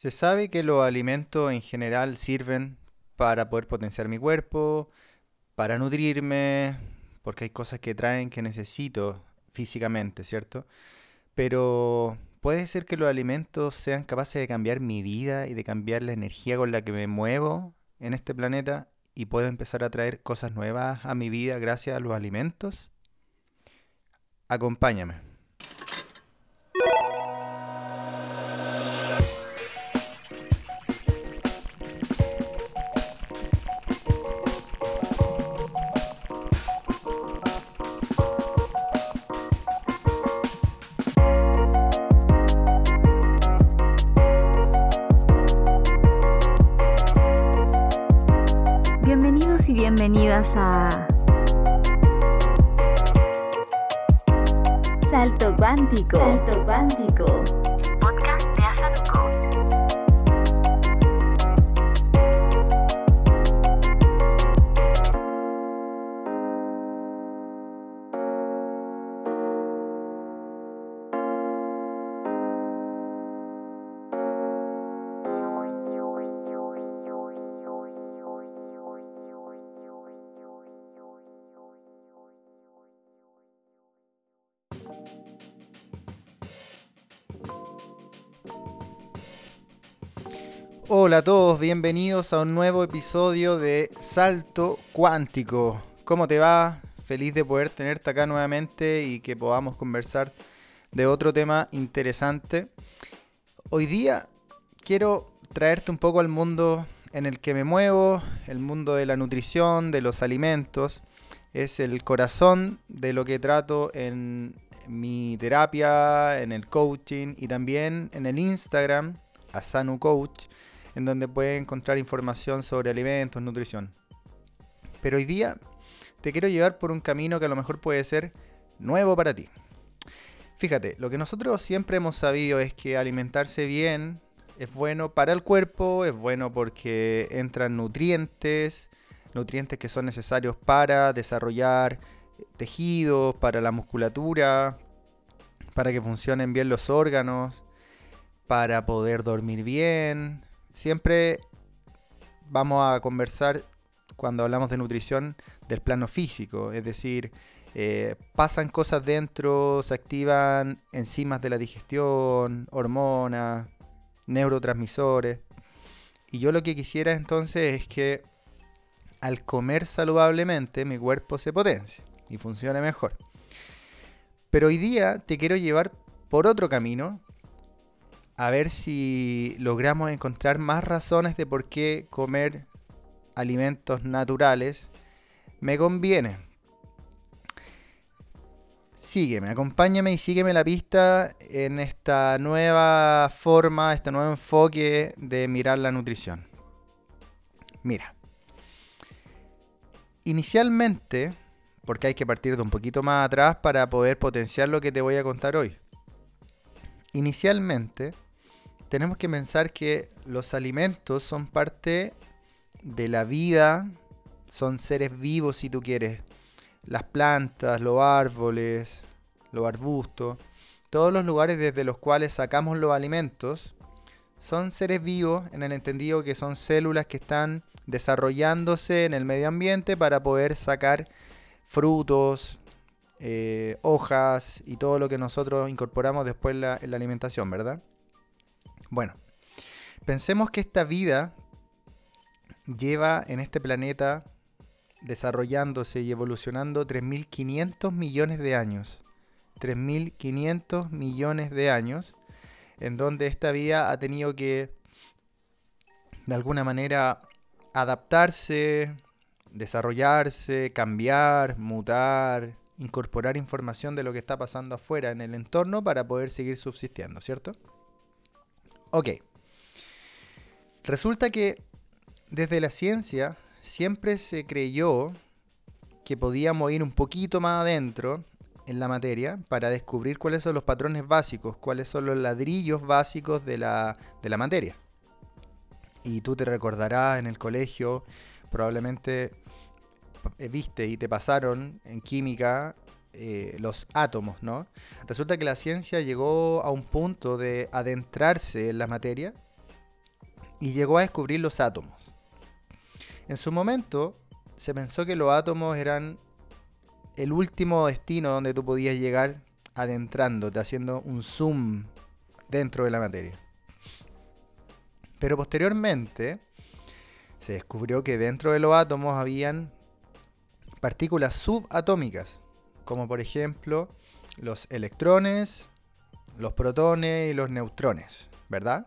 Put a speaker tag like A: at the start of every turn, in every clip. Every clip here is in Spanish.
A: Se sabe que los alimentos en general sirven para poder potenciar mi cuerpo, para nutrirme, porque hay cosas que traen que necesito físicamente, ¿cierto? Pero puede ser que los alimentos sean capaces de cambiar mi vida y de cambiar la energía con la que me muevo en este planeta y puedo empezar a traer cosas nuevas a mi vida gracias a los alimentos. Acompáñame.
B: Bienvenidas a Salto Cuántico. Salto Cuántico.
A: Hola a todos, bienvenidos a un nuevo episodio de Salto Cuántico. ¿Cómo te va? Feliz de poder tenerte acá nuevamente y que podamos conversar de otro tema interesante. Hoy día quiero traerte un poco al mundo en el que me muevo, el mundo de la nutrición, de los alimentos. Es el corazón de lo que trato en mi terapia, en el coaching y también en el Instagram, Asanu Coach en donde puedes encontrar información sobre alimentos, nutrición. Pero hoy día te quiero llevar por un camino que a lo mejor puede ser nuevo para ti. Fíjate, lo que nosotros siempre hemos sabido es que alimentarse bien es bueno para el cuerpo, es bueno porque entran nutrientes, nutrientes que son necesarios para desarrollar tejidos, para la musculatura, para que funcionen bien los órganos, para poder dormir bien, siempre vamos a conversar cuando hablamos de nutrición del plano físico, es decir, eh, pasan cosas dentro, se activan enzimas de la digestión, hormonas, neurotransmisores. Y yo lo que quisiera entonces es que al comer saludablemente mi cuerpo se potencie y funcione mejor. Pero hoy día te quiero llevar por otro camino a ver si logramos encontrar más razones de por qué comer alimentos naturales me conviene. Sígueme, acompáñame y sígueme la pista en esta nueva forma, este nuevo enfoque de mirar la nutrición. Mira, inicialmente, porque hay que partir de un poquito más atrás para poder potenciar lo que te voy a contar hoy. Inicialmente, tenemos que pensar que los alimentos son parte de la vida, son seres vivos si tú quieres. Las plantas, los árboles, los arbustos, todos los lugares desde los cuales sacamos los alimentos, son seres vivos en el entendido que son células que están desarrollándose en el medio ambiente para poder sacar frutos, eh, hojas y todo lo que nosotros incorporamos después en la alimentación, ¿verdad? Bueno, pensemos que esta vida lleva en este planeta desarrollándose y evolucionando 3.500 millones de años. 3.500 millones de años en donde esta vida ha tenido que de alguna manera adaptarse, desarrollarse, cambiar, mutar, incorporar información de lo que está pasando afuera en el entorno para poder seguir subsistiendo, ¿cierto? Ok. Resulta que desde la ciencia siempre se creyó que podíamos ir un poquito más adentro en la materia para descubrir cuáles son los patrones básicos, cuáles son los ladrillos básicos de la, de la materia. Y tú te recordarás en el colegio, probablemente viste y te pasaron en química eh, los átomos, ¿no? Resulta que la ciencia llegó a un punto de adentrarse en la materia y llegó a descubrir los átomos. En su momento se pensó que los átomos eran el último destino donde tú podías llegar adentrándote, haciendo un zoom dentro de la materia. Pero posteriormente se descubrió que dentro de los átomos habían partículas subatómicas, como por ejemplo los electrones, los protones y los neutrones, ¿verdad?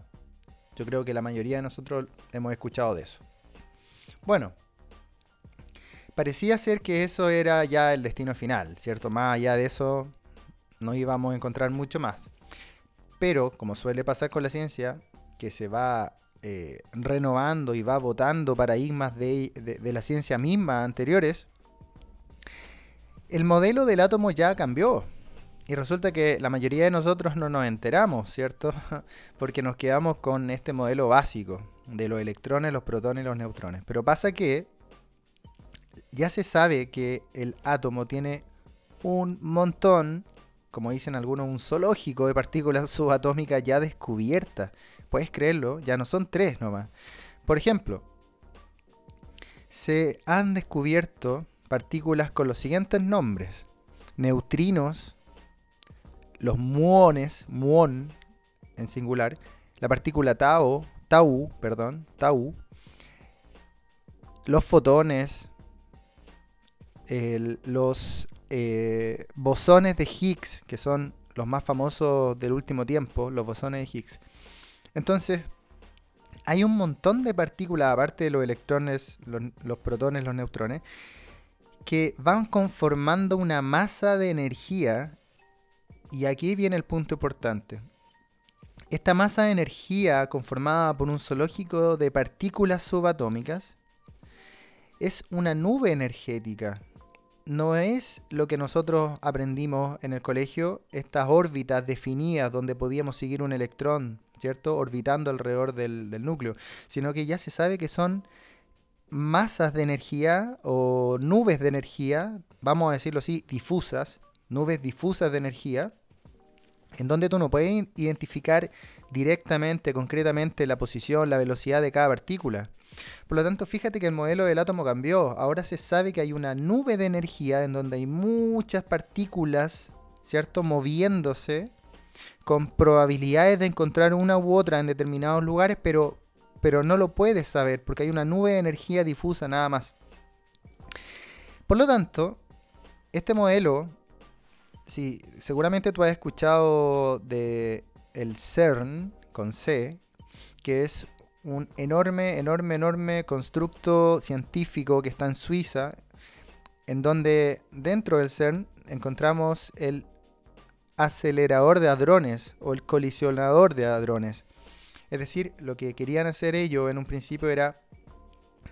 A: Yo creo que la mayoría de nosotros hemos escuchado de eso. Bueno, parecía ser que eso era ya el destino final, ¿cierto? Más allá de eso no íbamos a encontrar mucho más. Pero, como suele pasar con la ciencia, que se va eh, renovando y va votando paradigmas de, de la ciencia misma anteriores, el modelo del átomo ya cambió. Y resulta que la mayoría de nosotros no nos enteramos, ¿cierto? Porque nos quedamos con este modelo básico de los electrones, los protones y los neutrones. Pero pasa que ya se sabe que el átomo tiene un montón, como dicen algunos, un zoológico de partículas subatómicas ya descubiertas. Puedes creerlo, ya no son tres nomás. Por ejemplo, se han descubierto partículas con los siguientes nombres. Neutrinos, los muones, muón en singular, la partícula tau, tau, perdón, tau, los fotones, los eh, bosones de Higgs, que son los más famosos del último tiempo, los bosones de Higgs. Entonces, hay un montón de partículas, aparte de los electrones, los protones, los neutrones, que van conformando una masa de energía y aquí viene el punto importante. Esta masa de energía conformada por un zoológico de partículas subatómicas es una nube energética. No es lo que nosotros aprendimos en el colegio, estas órbitas definidas donde podíamos seguir un electrón, ¿cierto? Orbitando alrededor del, del núcleo, sino que ya se sabe que son masas de energía o nubes de energía, vamos a decirlo así, difusas, nubes difusas de energía, en donde tú no puedes identificar directamente, concretamente, la posición, la velocidad de cada partícula. Por lo tanto, fíjate que el modelo del átomo cambió. Ahora se sabe que hay una nube de energía en donde hay muchas partículas, ¿cierto?, moviéndose con probabilidades de encontrar una u otra en determinados lugares, pero, pero no lo puedes saber porque hay una nube de energía difusa nada más. Por lo tanto, este modelo Sí, seguramente tú has escuchado de el CERN con C, que es un enorme, enorme, enorme constructo científico que está en Suiza, en donde dentro del CERN encontramos el acelerador de hadrones o el colisionador de hadrones. Es decir, lo que querían hacer ellos en un principio era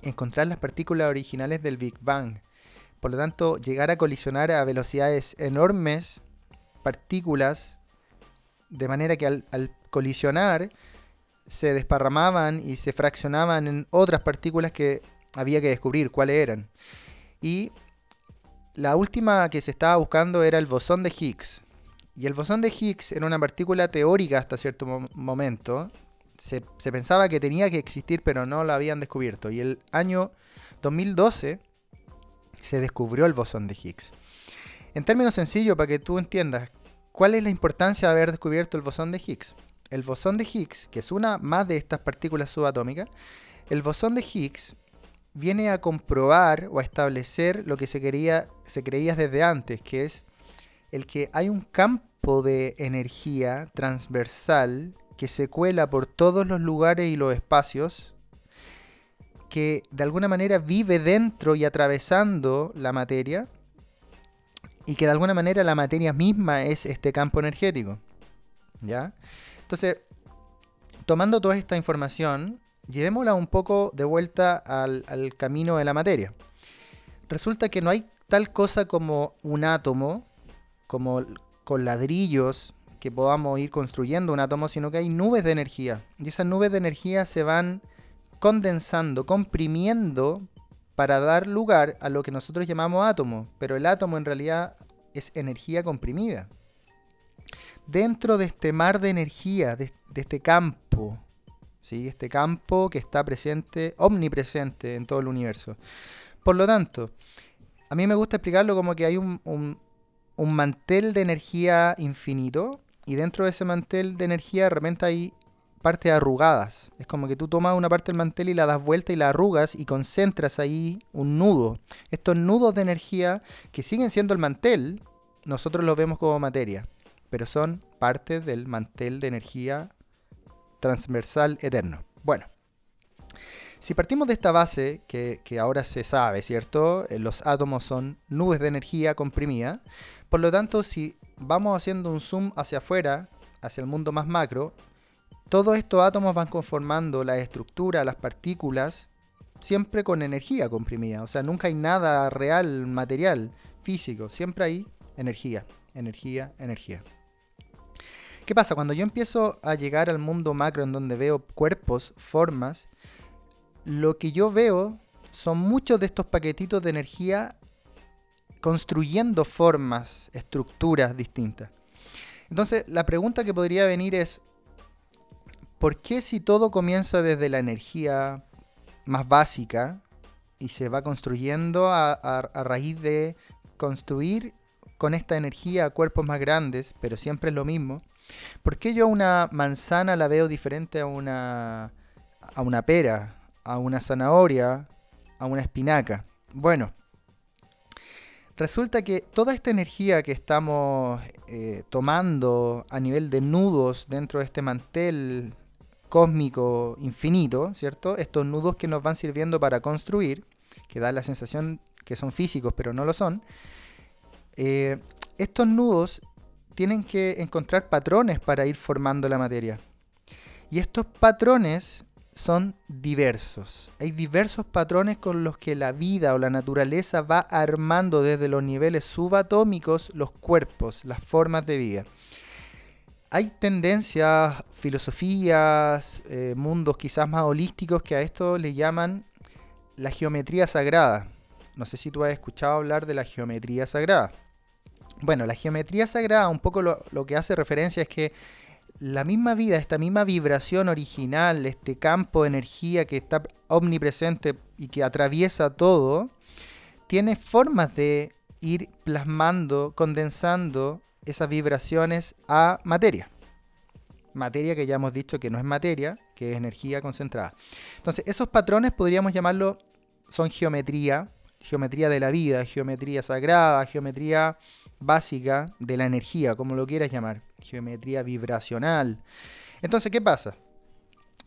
A: encontrar las partículas originales del Big Bang por lo tanto, llegar a colisionar a velocidades enormes partículas, de manera que al, colisionar se desparramaban y se fraccionaban en otras partículas que había que descubrir cuáles eran. Y la última que se estaba buscando era el bosón de Higgs. Y el bosón de Higgs era una partícula teórica hasta cierto momento. Se, pensaba que tenía que existir, pero no la habían descubierto. Y el año 2012 se descubrió el bosón de Higgs. En términos sencillos, para que tú entiendas, ¿cuál es la importancia de haber descubierto el bosón de Higgs? El bosón de Higgs, que es una más de estas partículas subatómicas, el bosón de Higgs viene a comprobar o a establecer lo que se, quería, se creía desde antes, que es el que hay un campo de energía transversal que se cuela por todos los lugares y los espacios que de alguna manera vive dentro y atravesando la materia y que de alguna manera la materia misma es este campo energético. ¿Ya? Entonces, tomando toda esta información, llevémosla un poco de vuelta al, al camino de la materia. Resulta que no hay tal cosa como un átomo, como con ladrillos que podamos ir construyendo un átomo, sino que hay nubes de energía. Y esas nubes de energía se van condensando, comprimiendo para dar lugar a lo que nosotros llamamos átomo, pero el átomo en realidad es energía comprimida. Dentro de este mar de energía, de, este campo ¿sí? este campo que está presente, omnipresente en todo el universo. Por lo tanto, a mí me gusta explicarlo como que hay un, mantel de energía infinito y dentro de ese mantel de energía de repente hay partes arrugadas. Es como que tú tomas una parte del mantel y la das vuelta y la arrugas y concentras ahí un nudo. Estos nudos de energía que siguen siendo el mantel, nosotros los vemos como materia, pero son parte del mantel de energía transversal eterno. Bueno, si partimos de esta base, que, que, ahora se sabe, ¿cierto? Eh, los átomos son nubes de energía comprimida. Por lo tanto, si vamos haciendo un zoom hacia afuera, hacia el mundo más macro, todos estos átomos van conformando la estructura, las partículas, siempre con energía comprimida. O sea, nunca hay nada real, material, físico. Siempre hay energía, energía, energía. ¿Qué pasa? Cuando yo empiezo a llegar al mundo macro en donde veo cuerpos, formas, lo que yo veo son muchos de estos paquetitos de energía construyendo formas, estructuras distintas. Entonces, la pregunta que podría venir es, ¿por qué si todo comienza desde la energía más básica y se va construyendo a, raíz de construir con esta energía cuerpos más grandes, pero siempre es lo mismo? ¿Por qué yo una manzana la veo diferente a una, a una pera, a una zanahoria, a una espinaca? Bueno, resulta que toda esta energía que estamos eh, tomando a nivel de nudos dentro de este mantel cósmico infinito, ¿cierto? Estos nudos que nos van sirviendo para construir, que da la sensación que son físicos, pero no lo son. Eh, estos nudos tienen que encontrar patrones para ir formando la materia. Y estos patrones son diversos. Hay diversos patrones con los que la vida o la naturaleza va armando desde los niveles subatómicos los cuerpos, las formas de vida hay tendencias, filosofías, eh, mundos quizás más holísticos que a esto le llaman la geometría sagrada. No sé si tú has escuchado hablar de la geometría sagrada. Bueno, la geometría sagrada un poco lo, lo que hace referencia es que la misma vida, esta misma vibración original, este campo de energía que está omnipresente y que atraviesa todo, tiene formas de ir plasmando, condensando esas vibraciones a materia. Materia que ya hemos dicho que no es materia, que es energía concentrada. Entonces, esos patrones podríamos llamarlo, son geometría, geometría de la vida, geometría sagrada, geometría básica de la energía, como lo quieras llamar, geometría vibracional. Entonces, ¿qué pasa?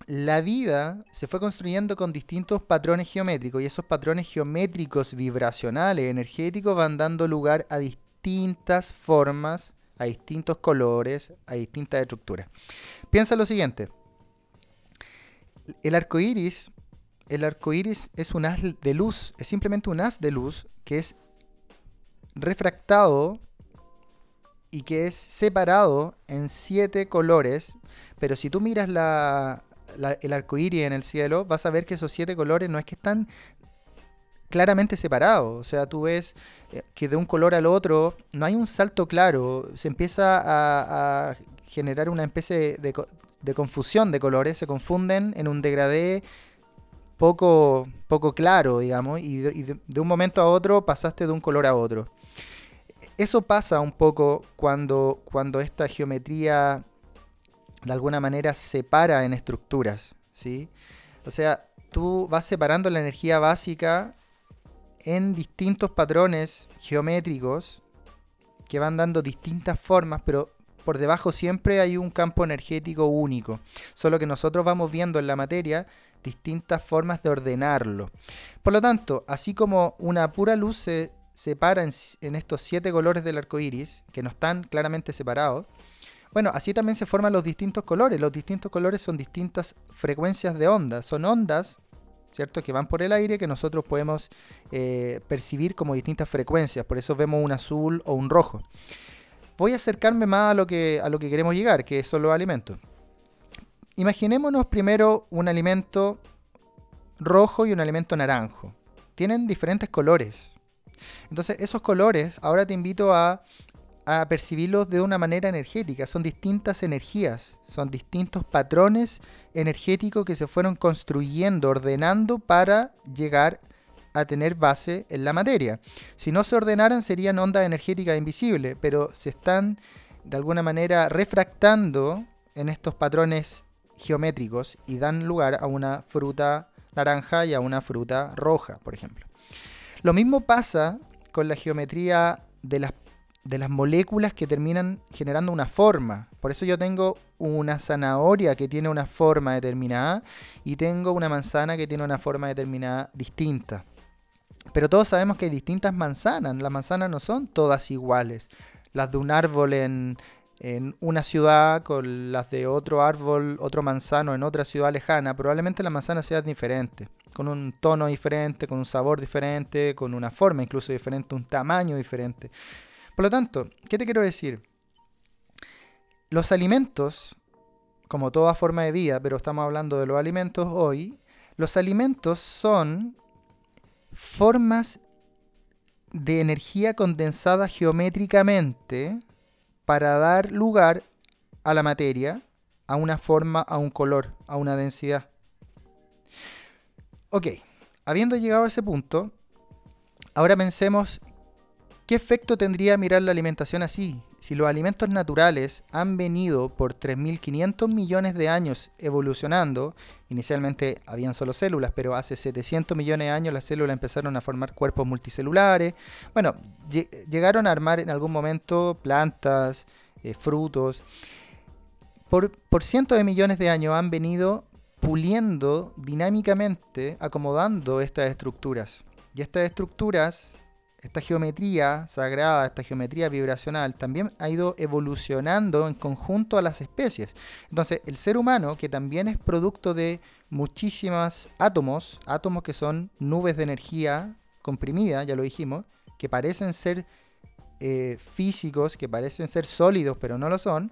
A: La vida se fue construyendo con distintos patrones geométricos y esos patrones geométricos vibracionales, energéticos, van dando lugar a distintas formas, a distintos colores, a distintas estructuras. Piensa lo siguiente. El arco iris, el arco iris es un haz de luz, es simplemente un haz de luz que es refractado y que es separado en siete colores. Pero si tú miras el arco iris en el cielo, vas a ver que esos siete colores no es que están claramente separado. O sea, tú ves eh, que de un color al otro no hay un salto claro. Se empieza a, generar una especie de, confusión de colores. Se confunden en un degradé poco, poco claro, digamos. Y, de un momento a otro pasaste de un color a otro. Eso pasa un poco cuando, cuando esta geometría de alguna manera separa en estructuras. ¿sí? O sea, tú vas separando la energía básica en distintos patrones geométricos que van dando distintas formas, pero por debajo siempre hay un campo energético único. Solo que nosotros vamos viendo en la materia distintas formas de ordenarlo. Por lo tanto, así como una pura luz se separa en, estos siete colores del arco iris, que no están claramente separados, bueno, así también se forman los distintos colores. Los distintos colores son distintas frecuencias de onda. Son ondas ¿cierto? Que van por el aire que nosotros podemos eh, percibir como distintas frecuencias. Por eso vemos un azul o un rojo. Voy a acercarme más a lo que, a lo que queremos llegar, que son los alimentos. Imaginémonos primero un alimento rojo y un alimento naranjo. Tienen diferentes colores. Entonces, esos colores, ahora te invito a percibirlos de una manera energética. Son distintas energías, son distintos patrones energéticos que se fueron construyendo, ordenando para llegar a tener base en la materia. Si no se ordenaran serían ondas energéticas invisibles, pero se están de alguna manera refractando en estos patrones geométricos y dan lugar a una fruta naranja y a una fruta roja, por ejemplo. Lo mismo pasa con la geometría de las, de las moléculas que terminan generando una forma. Por eso yo tengo una zanahoria que tiene una forma determinada y tengo una manzana que tiene una forma determinada distinta. Pero todos sabemos que hay distintas manzanas. Las manzanas no son todas iguales. Las de un árbol en, en una ciudad con las de otro árbol, otro manzano en otra ciudad lejana, probablemente la manzana sea diferente, con un tono diferente, con un sabor diferente, con una forma incluso diferente, un tamaño diferente. Por lo tanto, ¿qué te quiero decir? Los alimentos, como toda forma de vida, pero estamos hablando de los alimentos hoy, los alimentos son formas de energía condensada geométricamente para dar lugar a la materia, a una forma, a un color, a una densidad. Ok, habiendo llegado a ese punto, ahora pensemos qué efecto tendría mirar la alimentación así. Si los alimentos naturales han venido por 3.500 millones de años evolucionando, inicialmente habían solo células, pero hace 700 millones de años las células empezaron a formar cuerpos multicelulares. Bueno, llegaron a armar en algún momento plantas, eh, frutos. Por, por cientos de millones de años han venido puliendo dinámicamente, acomodando estas estructuras. Y estas estructuras esta geometría sagrada, esta geometría vibracional, también ha ido evolucionando en conjunto a las especies. Entonces, el ser humano, que también es producto de muchísimas átomos, átomos que son nubes de energía comprimida, ya lo dijimos, que parecen ser eh, físicos, que parecen ser sólidos, pero no lo son.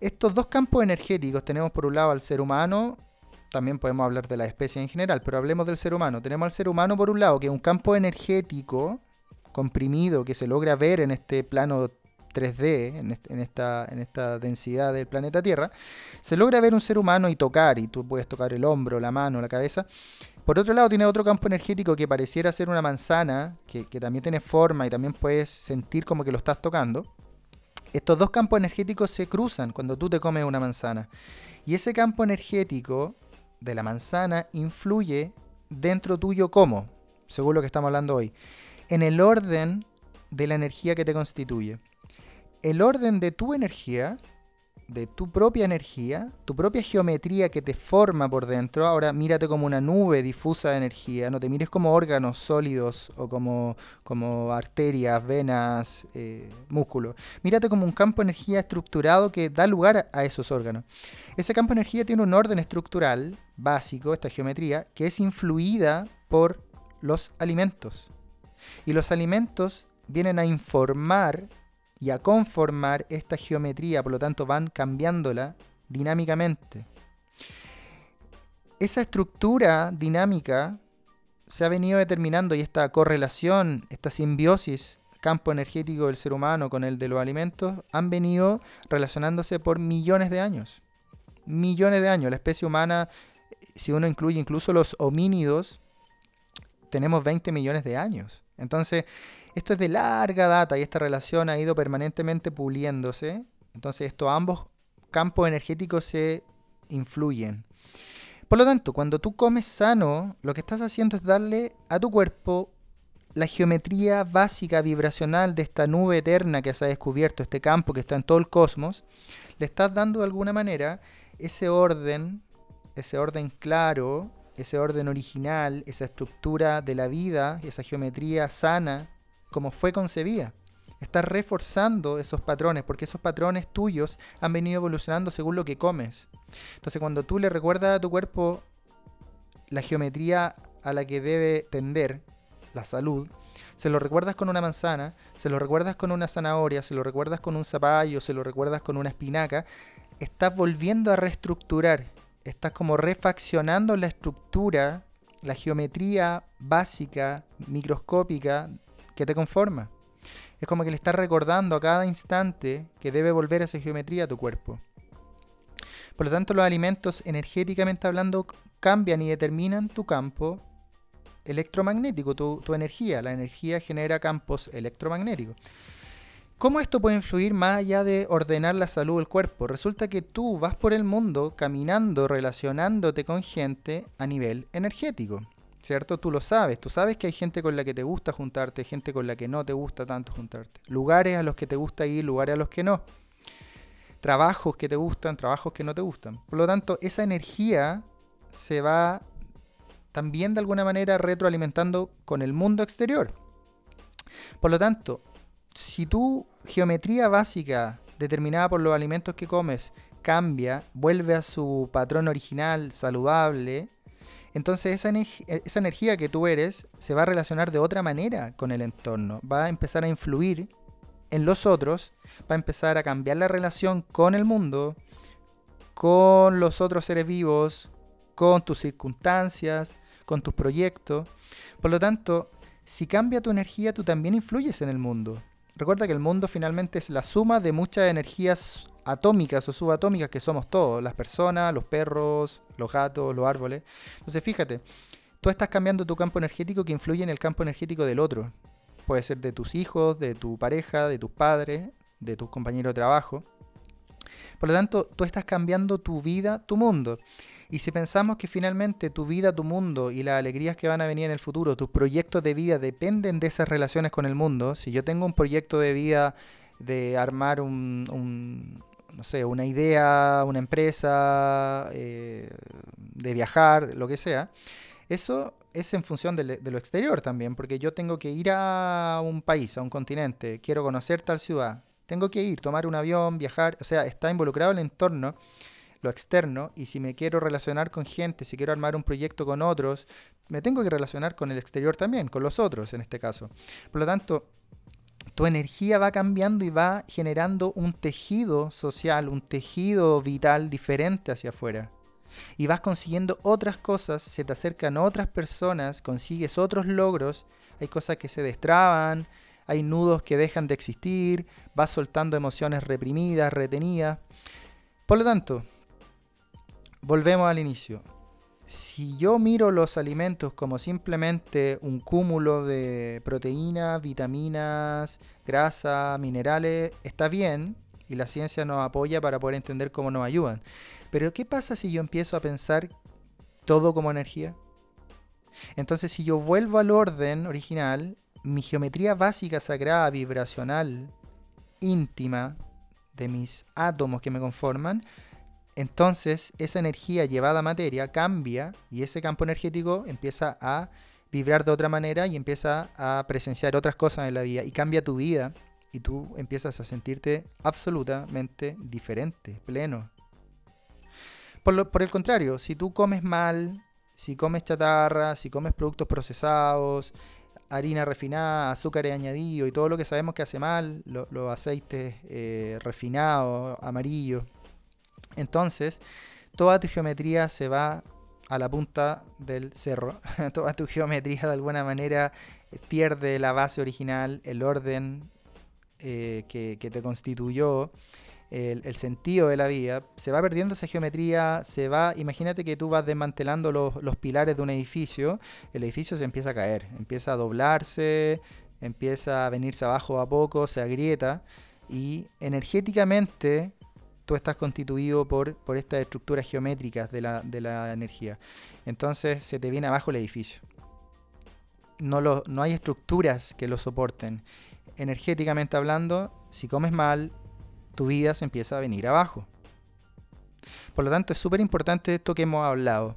A: Estos dos campos energéticos tenemos por un lado al ser humano, también podemos hablar de la especie en general, pero hablemos del ser humano. Tenemos al ser humano por un lado, que es un campo energético comprimido que se logra ver en este plano 3D, en, esta, en esta densidad del planeta Tierra, se logra ver un ser humano y tocar, y tú puedes tocar el hombro, la mano, la cabeza. Por otro lado, tiene otro campo energético que pareciera ser una manzana, que, que también tiene forma y también puedes sentir como que lo estás tocando. Estos dos campos energéticos se cruzan cuando tú te comes una manzana. Y ese campo energético de la manzana influye dentro tuyo como, según lo que estamos hablando hoy en el orden de la energía que te constituye. El orden de tu energía, de tu propia energía, tu propia geometría que te forma por dentro, ahora mírate como una nube difusa de energía, no te mires como órganos sólidos o como, como arterias, venas, eh, músculos. Mírate como un campo de energía estructurado que da lugar a esos órganos. Ese campo de energía tiene un orden estructural básico, esta geometría, que es influida por los alimentos. Y los alimentos vienen a informar y a conformar esta geometría, por lo tanto van cambiándola dinámicamente. Esa estructura dinámica se ha venido determinando y esta correlación, esta simbiosis campo energético del ser humano con el de los alimentos han venido relacionándose por millones de años. Millones de años. La especie humana, si uno incluye incluso los homínidos, tenemos 20 millones de años. Entonces, esto es de larga data y esta relación ha ido permanentemente puliéndose. Entonces, estos ambos campos energéticos se influyen. Por lo tanto, cuando tú comes sano, lo que estás haciendo es darle a tu cuerpo la geometría básica vibracional de esta nube eterna que se ha descubierto, este campo que está en todo el cosmos, le estás dando de alguna manera ese orden, ese orden claro, ese orden original, esa estructura de la vida, esa geometría sana, como fue concebida. Estás reforzando esos patrones, porque esos patrones tuyos han venido evolucionando según lo que comes. Entonces, cuando tú le recuerdas a tu cuerpo la geometría a la que debe tender, la salud, se lo recuerdas con una manzana, se lo recuerdas con una zanahoria, se lo recuerdas con un zapallo, se lo recuerdas con una espinaca, estás volviendo a reestructurar estás como refaccionando la estructura, la geometría básica, microscópica que te conforma. Es como que le estás recordando a cada instante que debe volver a esa geometría a tu cuerpo. Por lo tanto, los alimentos energéticamente hablando cambian y determinan tu campo electromagnético, tu, tu energía. La energía genera campos electromagnéticos. ¿Cómo esto puede influir más allá de ordenar la salud del cuerpo? Resulta que tú vas por el mundo caminando, relacionándote con gente a nivel energético. ¿Cierto? Tú lo sabes, tú sabes que hay gente con la que te gusta juntarte, gente con la que no te gusta tanto juntarte. Lugares a los que te gusta ir, lugares a los que no. Trabajos que te gustan, trabajos que no te gustan. Por lo tanto, esa energía se va también de alguna manera retroalimentando con el mundo exterior. Por lo tanto, si tu geometría básica determinada por los alimentos que comes cambia, vuelve a su patrón original saludable, entonces esa, energía que tú eres se va a relacionar de otra manera con el entorno, va a empezar a influir en los otros, va a empezar a cambiar la relación con el mundo, con los otros seres vivos, con tus circunstancias, con tus proyectos. Por lo tanto, si cambia tu energía, tú también influyes en el mundo. Recuerda que el mundo finalmente es la suma de muchas energías atómicas o subatómicas que somos todos, las personas, los perros, los gatos, los árboles. Entonces fíjate, tú estás cambiando tu campo energético que influye en el campo energético del otro. Puede ser de tus hijos, de tu pareja, de tus padres, de tus compañeros de trabajo. Por lo tanto, tú estás cambiando tu vida, tu mundo. Y si pensamos que finalmente tu vida, tu mundo y las alegrías que van a venir en el futuro, tus proyectos de vida dependen de esas relaciones con el mundo, si yo tengo un proyecto de vida de armar un, no sé, una idea, una empresa, eh, de viajar, lo que sea, eso es en función de, de, lo exterior también, porque yo tengo que ir a un país, a un continente, quiero conocer tal ciudad, tengo que ir, tomar un avión, viajar, o sea, está involucrado el entorno lo externo y si me quiero relacionar con gente, si quiero armar un proyecto con otros, me tengo que relacionar con el exterior también, con los otros en este caso. Por lo tanto, tu energía va cambiando y va generando un tejido social, un tejido vital diferente hacia afuera. Y vas consiguiendo otras cosas, se te acercan otras personas, consigues otros logros, hay cosas que se destraban, hay nudos que dejan de existir, vas soltando emociones reprimidas, retenidas. Por lo tanto, volvemos al inicio. Si yo miro los alimentos como simplemente un cúmulo de proteínas, vitaminas, grasa, minerales, está bien y la ciencia nos apoya para poder entender cómo nos ayudan. Pero ¿qué pasa si yo empiezo a pensar todo como energía? Entonces si yo vuelvo al orden original, mi geometría básica, sagrada, vibracional, íntima de mis átomos que me conforman, entonces esa energía llevada a materia cambia y ese campo energético empieza a vibrar de otra manera y empieza a presenciar otras cosas en la vida y cambia tu vida y tú empiezas a sentirte absolutamente diferente, pleno. Por, por el contrario, si tú comes mal, si comes chatarra, si comes productos procesados, harina refinada, azúcares añadidos y todo lo que sabemos que hace mal, los aceites eh, refinados, amarillos, entonces, toda tu geometría se va a la punta del cerro. toda tu geometría de alguna manera pierde la base original, el orden eh, que, te constituyó. El, sentido de la vida, se va perdiendo esa geometría, se va, imagínate que tú vas desmantelando los, los, pilares de un edificio, el edificio se empieza a caer, empieza a doblarse, empieza a venirse abajo a poco, se agrieta y energéticamente tú estás constituido por, por estas estructuras geométricas de la, de la energía. Entonces se te viene abajo el edificio. No, lo, no hay estructuras que lo soporten. Energéticamente hablando, si comes mal, tu vida se empieza a venir abajo. Por lo tanto, es súper importante esto que hemos hablado.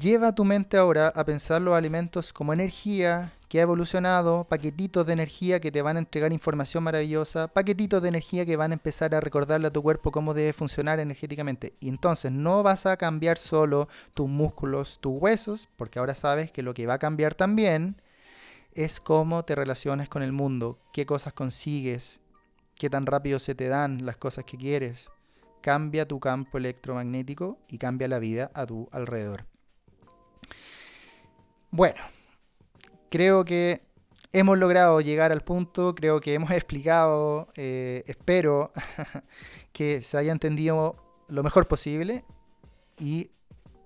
A: Lleva tu mente ahora a pensar los alimentos como energía que ha evolucionado, paquetitos de energía que te van a entregar información maravillosa, paquetitos de energía que van a empezar a recordarle a tu cuerpo cómo debe funcionar energéticamente. Y entonces no vas a cambiar solo tus músculos, tus huesos, porque ahora sabes que lo que va a cambiar también es cómo te relacionas con el mundo, qué cosas consigues, qué tan rápido se te dan las cosas que quieres. Cambia tu campo electromagnético y cambia la vida a tu alrededor. Bueno, creo que hemos logrado llegar al punto, creo que hemos explicado, eh, espero que se haya entendido lo mejor posible y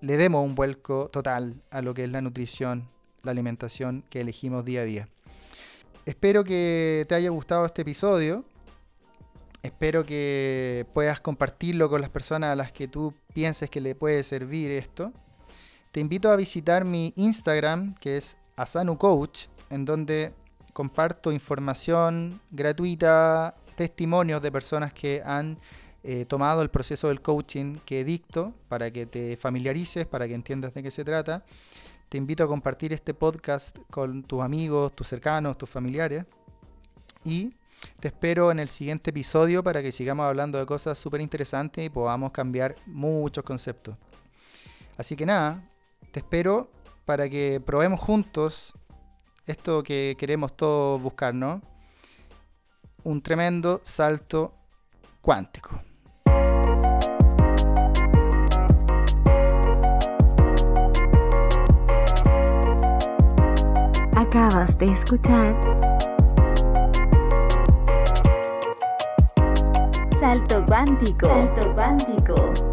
A: le demos un vuelco total a lo que es la nutrición, la alimentación que elegimos día a día. Espero que te haya gustado este episodio. Espero que puedas compartirlo con las personas a las que tú pienses que le puede servir esto. Te invito a visitar mi Instagram, que es Asanu Coach, en donde comparto información gratuita, testimonios de personas que han eh, tomado el proceso del coaching que dicto para que te familiarices, para que entiendas de qué se trata. Te invito a compartir este podcast con tus amigos, tus cercanos, tus familiares. Y te espero en el siguiente episodio para que sigamos hablando de cosas súper interesantes y podamos cambiar muchos conceptos. Así que nada, te espero para que probemos juntos esto que queremos todos buscar, ¿no? Un tremendo salto cuántico.
B: Acabas de escuchar Salto cuántico. Salto cuántico.